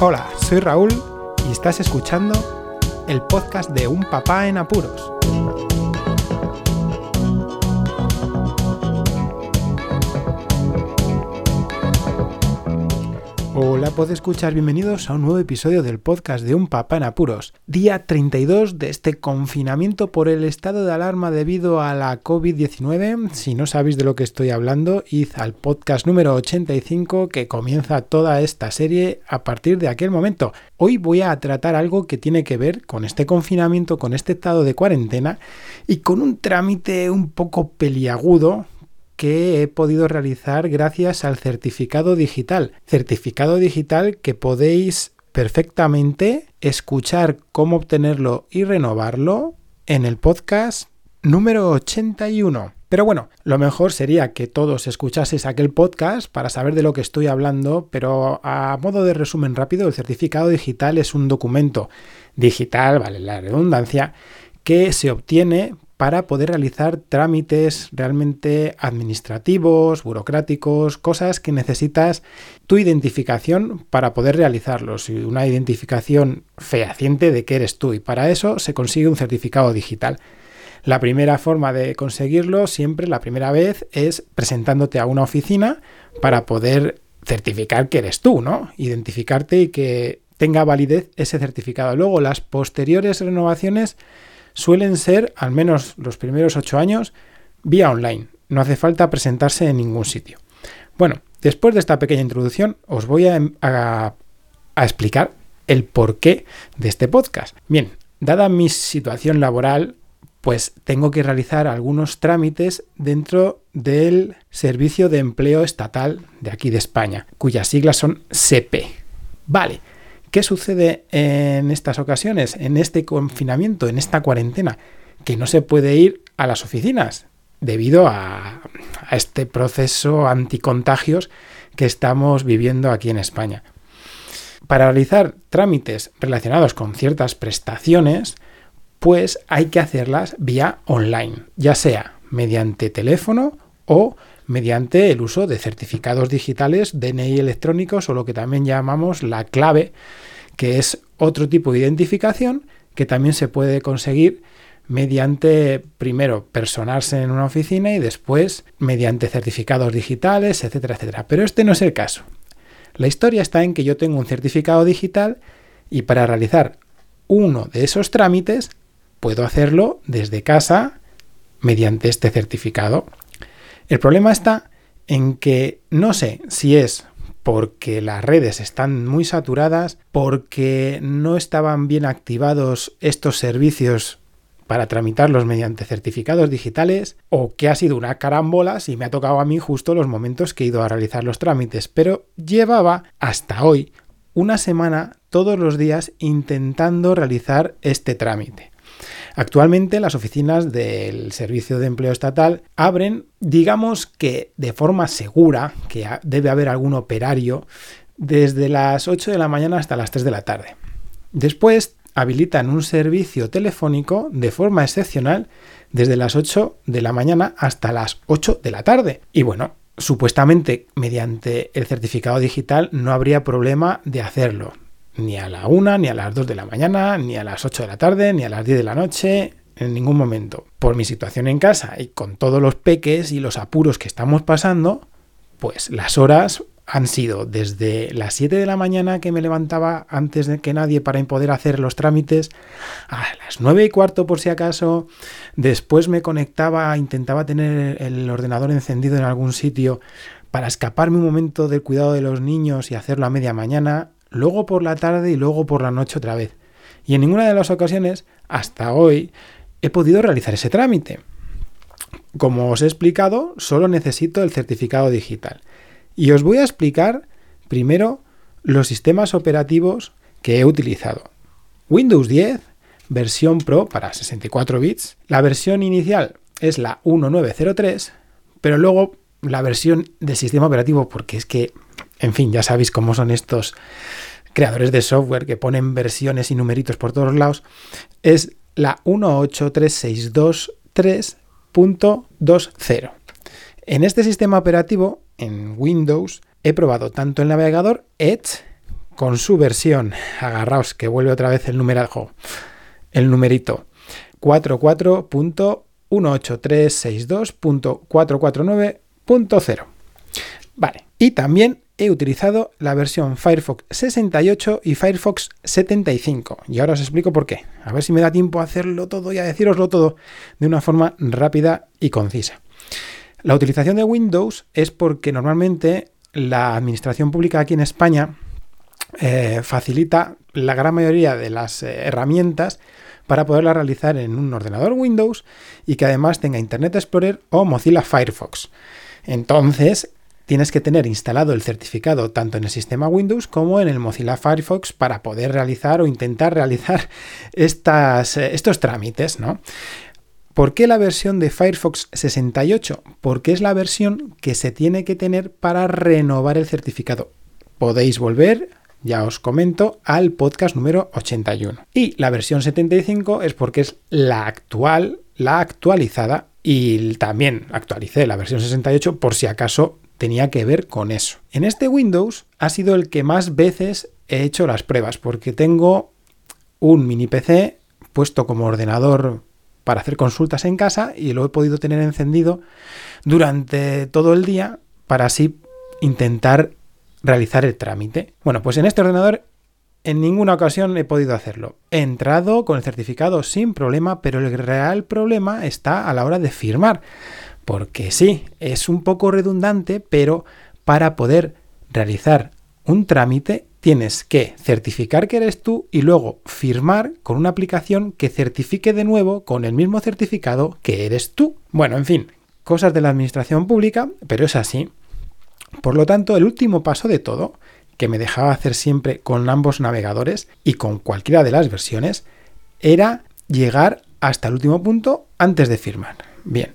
Hola, soy Raúl y estás escuchando el podcast de Un Papá en Apuros. Hola, puedes escuchar, bienvenidos a un nuevo episodio del podcast de Un Papá en Apuros, día 32 de este confinamiento por el estado de alarma debido a la COVID-19. Si no sabéis de lo que estoy hablando, id al podcast número 85 que comienza toda esta serie a partir de aquel momento. Hoy voy a tratar algo que tiene que ver con este confinamiento, con este estado de cuarentena y con un trámite un poco peliagudo que he podido realizar gracias al certificado digital. Certificado digital que podéis perfectamente escuchar cómo obtenerlo y renovarlo en el podcast número 81. Pero bueno, lo mejor sería que todos escuchaseis aquel podcast para saber de lo que estoy hablando, pero a modo de resumen rápido, el certificado digital es un documento digital, vale la redundancia, que se obtiene para poder realizar trámites realmente administrativos, burocráticos, cosas que necesitas tu identificación para poder realizarlos y una identificación fehaciente de que eres tú y para eso se consigue un certificado digital. La primera forma de conseguirlo, siempre la primera vez, es presentándote a una oficina para poder certificar que eres tú, ¿no? Identificarte y que tenga validez ese certificado. Luego, las posteriores renovaciones suelen ser, al menos los primeros ocho años, vía online. No hace falta presentarse en ningún sitio. Bueno, después de esta pequeña introducción, os voy a, a, explicar el porqué de este podcast. Bien, dada mi situación laboral, pues tengo que realizar algunos trámites dentro del Servicio de Empleo Estatal de aquí de España, cuyas siglas son SEPE. Vale, ¿Qué sucede en estas ocasiones, en este confinamiento, en esta cuarentena? Que no se puede ir a las oficinas debido a, a este proceso anticontagios que estamos viviendo aquí en España. Para realizar trámites relacionados con ciertas prestaciones, pues hay que hacerlas vía online, ya sea mediante teléfono o mediante el uso de certificados digitales, DNI electrónicos o lo que también llamamos la clave, que es otro tipo de identificación que también se puede conseguir mediante, primero, personarse en una oficina y después mediante certificados digitales, etcétera, etcétera. Pero este no es el caso. La historia está en que yo tengo un certificado digital y para realizar uno de esos trámites puedo hacerlo desde casa mediante este certificado. El problema está en que no sé si es porque las redes están muy saturadas, porque no estaban bien activados estos servicios para tramitarlos mediante certificados digitales o que ha sido una carambola si me ha tocado a mí justo los momentos que he ido a realizar los trámites, pero llevaba hasta hoy una semana todos los días intentando realizar este trámite. Actualmente las oficinas del Servicio de Empleo Estatal abren, digamos que de forma segura, que debe haber algún operario, desde las 8 de la mañana hasta las 3 de la tarde. Después habilitan un servicio telefónico de forma excepcional desde las 8 de la mañana hasta las 8 de la tarde. Y bueno, supuestamente mediante el certificado digital no habría problema de hacerlo ni a la una, ni a las 2 de la mañana, ni a las 8 de la tarde, ni a las 10 de la noche, en ningún momento. Por mi situación en casa y con todos los peques y los apuros que estamos pasando, pues las horas han sido desde las 7 de la mañana que me levantaba antes de que nadie para poder hacer los trámites, a las 9 y cuarto por si acaso, después me conectaba, intentaba tener el ordenador encendido en algún sitio para escaparme un momento del cuidado de los niños y hacerlo a media mañana, luego por la tarde y luego por la noche otra vez. Y en ninguna de las ocasiones, hasta hoy, he podido realizar ese trámite. Como os he explicado, solo necesito el certificado digital. Y os voy a explicar primero los sistemas operativos que he utilizado. Windows 10, versión Pro para 64 bits. La versión inicial es la 1903, pero luego la versión del sistema operativo, porque es que en fin, ya sabéis cómo son estos creadores de software que ponen versiones y numeritos por todos lados, es la 18362.3.20. En este sistema operativo, en Windows, he probado tanto el navegador Edge con su versión, agarraos que vuelve otra vez el numerado, el numerito 44.18362.449.0. Vale, y también he utilizado la versión Firefox 68 y Firefox 75. Y ahora os explico por qué. A ver si me da tiempo a hacerlo todo y a deciroslo todo de una forma rápida y concisa. La utilización de Windows es porque normalmente la administración pública aquí en España eh, facilita la gran mayoría de las eh, herramientas para poderla realizar en un ordenador Windows y que además tenga Internet Explorer o Mozilla Firefox. Entonces, tienes que tener instalado el certificado tanto en el sistema Windows como en el Mozilla Firefox para poder realizar o intentar realizar estas, eh, estos trámites, ¿no? ¿Por qué la versión de Firefox 68? Porque es la versión que se tiene que tener para renovar el certificado. Podéis volver, ya os comento, al podcast número 81. Y la versión 75 es porque es la actual, la actualizada, y también actualicé la versión 68 por si acaso tenía que ver con eso. En este Windows ha sido el que más veces he hecho las pruebas porque tengo un mini PC puesto como ordenador para hacer consultas en casa y lo he podido tener encendido durante todo el día para así intentar realizar el trámite. Bueno, pues en este ordenador en ninguna ocasión he podido hacerlo. He entrado con el certificado sin problema, pero el real problema está a la hora de firmar. Porque sí, es un poco redundante, pero para poder realizar un trámite tienes que certificar que eres tú y luego firmar con una aplicación que certifique de nuevo con el mismo certificado que eres tú. Bueno, en fin, cosas de la administración pública, pero es así. Por lo tanto, el último paso de todo, que me dejaba hacer siempre con ambos navegadores y con cualquiera de las versiones, era llegar hasta el último punto antes de firmar. Bien,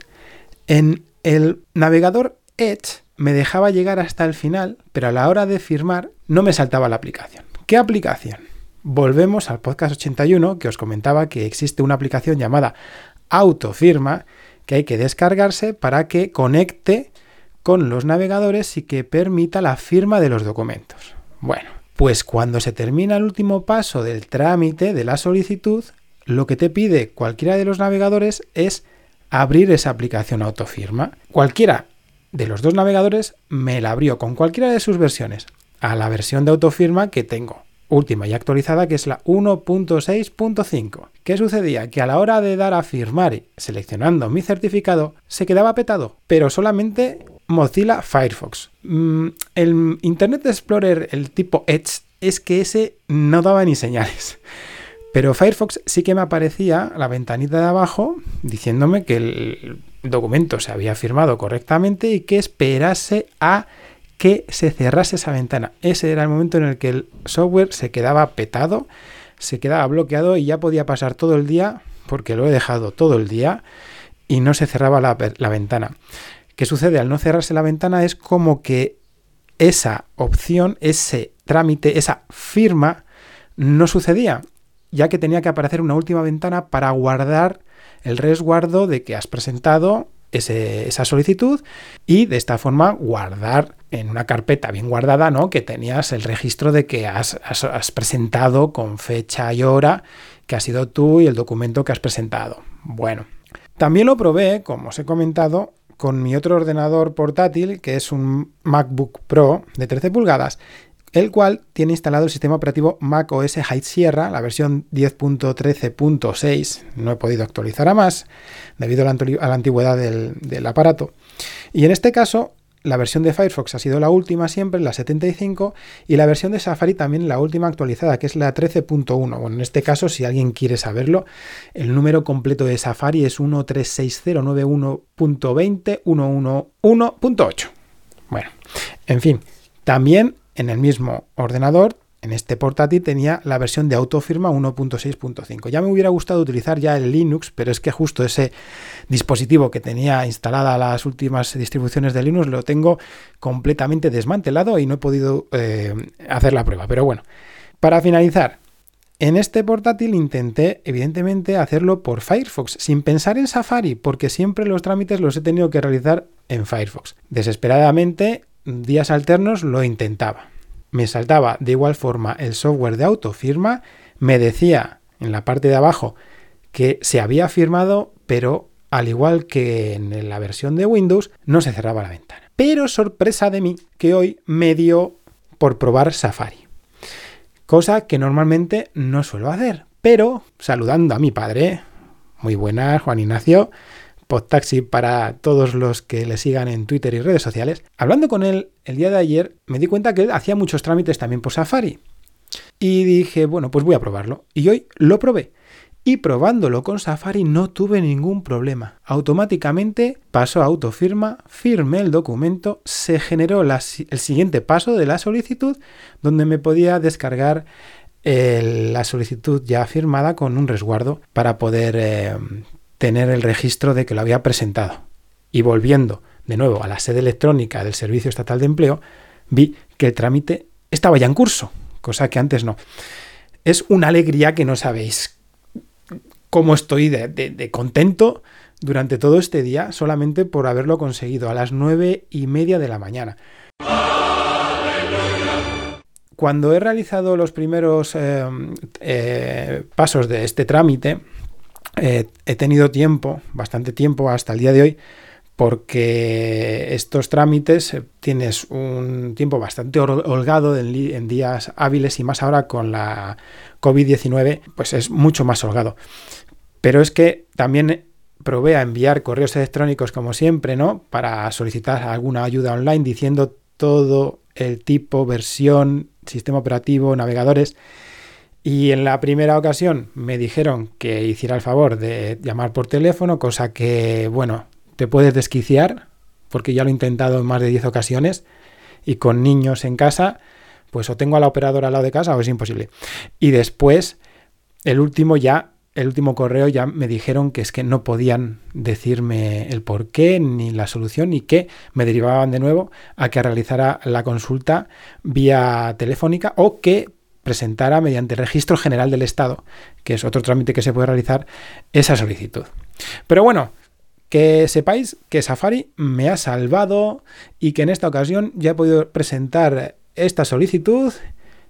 en el navegador Edge me dejaba llegar hasta el final, pero a la hora de firmar no me saltaba la aplicación. ¿Qué aplicación? Volvemos al podcast 81 que os comentaba que existe una aplicación llamada Autofirma que hay que descargarse para que conecte con los navegadores y que permita la firma de los documentos. Bueno, pues cuando se termina el último paso del trámite de la solicitud, lo que te pide cualquiera de los navegadores es abrir esa aplicación autofirma. Cualquiera de los dos navegadores me la abrió con cualquiera de sus versiones a la versión de autofirma que tengo, última y actualizada, que es la 1.6.5. ¿Qué sucedía? Que a la hora de dar a firmar seleccionando mi certificado, se quedaba petado, pero solamente Mozilla Firefox. Mm, el Internet Explorer, el tipo Edge, es que ese no daba ni señales. Pero Firefox sí que me aparecía la ventanita de abajo diciéndome que el documento se había firmado correctamente y que esperase a que se cerrase esa ventana. Ese era el momento en el que el software se quedaba petado, se quedaba bloqueado y ya podía pasar todo el día, porque lo he dejado todo el día, y no se cerraba la, la ventana. ¿Qué sucede? Al no cerrarse la ventana es como que esa opción, ese trámite, esa firma, no sucedía ya que tenía que aparecer una última ventana para guardar el resguardo de que has presentado esa solicitud y de esta forma guardar en una carpeta bien guardada, ¿no? Que tenías el registro de que has, has, presentado con fecha y hora que has sido tú y el documento que has presentado. Bueno, también lo probé, como os he comentado, con mi otro ordenador portátil, que es un MacBook Pro de 13 pulgadas el cual tiene instalado el sistema operativo Mac OS High Sierra, la versión 10.13.6. No he podido actualizar a más debido a la, antigüedad del, aparato. Y en este caso, la versión de Firefox ha sido la última siempre, la 75, y la versión de Safari también la última actualizada, que es la 13.1. Bueno, en este caso, si alguien quiere saberlo, el número completo de Safari es 136091120.111.8. Bueno, en fin, también en el mismo ordenador, en este portátil, tenía la versión de autofirma 1.6.5. Ya me hubiera gustado utilizar ya el Linux, pero es que justo ese dispositivo que tenía instalada las últimas distribuciones de Linux lo tengo completamente desmantelado y no he podido eh, hacer la prueba. Pero bueno, para finalizar, en este portátil intenté, evidentemente, hacerlo por Firefox, sin pensar en Safari, porque siempre los trámites los he tenido que realizar en Firefox. Desesperadamente días alternos lo intentaba. me saltaba de igual forma el software de autofirma, me decía en la parte de abajo que se había firmado, pero al igual que en la versión de Windows, no se cerraba la ventana. Pero sorpresa de mí, que hoy me dio por probar Safari. Cosa que normalmente no suelo hacer. Pero saludando a mi padre, muy buenas, Juan Ignacio, podtaxi para todos los que le sigan en Twitter y redes sociales. Hablando con él el día de ayer, me di cuenta que él hacía muchos trámites también por Safari. Y dije, bueno, pues voy a probarlo. Y hoy lo probé. Y probándolo con Safari no tuve ningún problema. Automáticamente pasó a autofirma, firmé el documento, se generó el siguiente paso de la solicitud donde me podía descargar la solicitud ya firmada con un resguardo para poder eh, tener el registro de que lo había presentado. Y volviendo de nuevo a la sede electrónica del Servicio Estatal de Empleo, vi que el trámite estaba ya en curso, cosa que antes no. Es una alegría que no sabéis cómo estoy de, contento durante todo este día solamente por haberlo conseguido a las nueve y media de la mañana. Cuando he realizado los primeros eh, eh, pasos de este trámite, eh, he tenido tiempo, bastante tiempo hasta el día de hoy, porque estos trámites eh, tienes un tiempo bastante holgado en, días hábiles y más ahora con la COVID-19, pues es mucho más holgado. Pero es que también probé a enviar correos electrónicos como siempre, ¿no? Para solicitar alguna ayuda online diciendo todo el tipo, versión, sistema operativo, navegadores y en la primera ocasión me dijeron que hiciera el favor de llamar por teléfono, cosa que, bueno, te puedes desquiciar, porque ya lo he intentado en más de 10 ocasiones, y con niños en casa, pues o tengo a la operadora al lado de casa o es imposible. Y después, el último ya, el último correo ya me dijeron que es que no podían decirme el por qué, ni la solución, ni que me derivaban de nuevo a que realizara la consulta vía telefónica o que presentara mediante el Registro General del Estado, que es otro trámite que se puede realizar, esa solicitud. Pero bueno, que sepáis que Safari me ha salvado y que en esta ocasión ya he podido presentar esta solicitud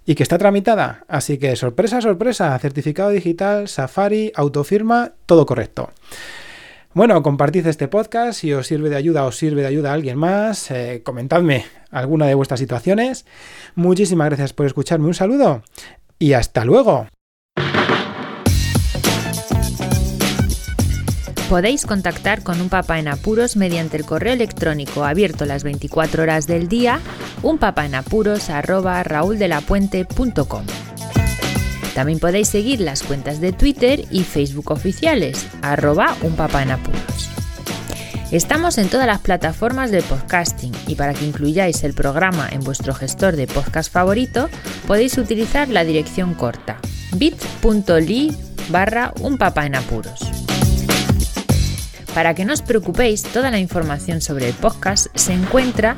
y que está tramitada. Así que sorpresa, sorpresa, certificado digital, Safari, autofirma, todo correcto. Bueno, compartid este podcast si os sirve de ayuda o sirve de ayuda a alguien más. Eh, comentadme alguna de vuestras situaciones. Muchísimas gracias por escucharme. Un saludo y hasta luego. Podéis contactar con un papá en apuros mediante el correo electrónico abierto las 24 horas del día, unpapaenapuros@rauldelapuente.com. También podéis seguir las cuentas de Twitter y Facebook oficiales, arroba un en apuros. Estamos en todas las plataformas de podcasting y para que incluyáis el programa en vuestro gestor de podcast favorito podéis utilizar la dirección corta bit.ly barra un papá en apuros. Para que no os preocupéis, toda la información sobre el podcast se encuentra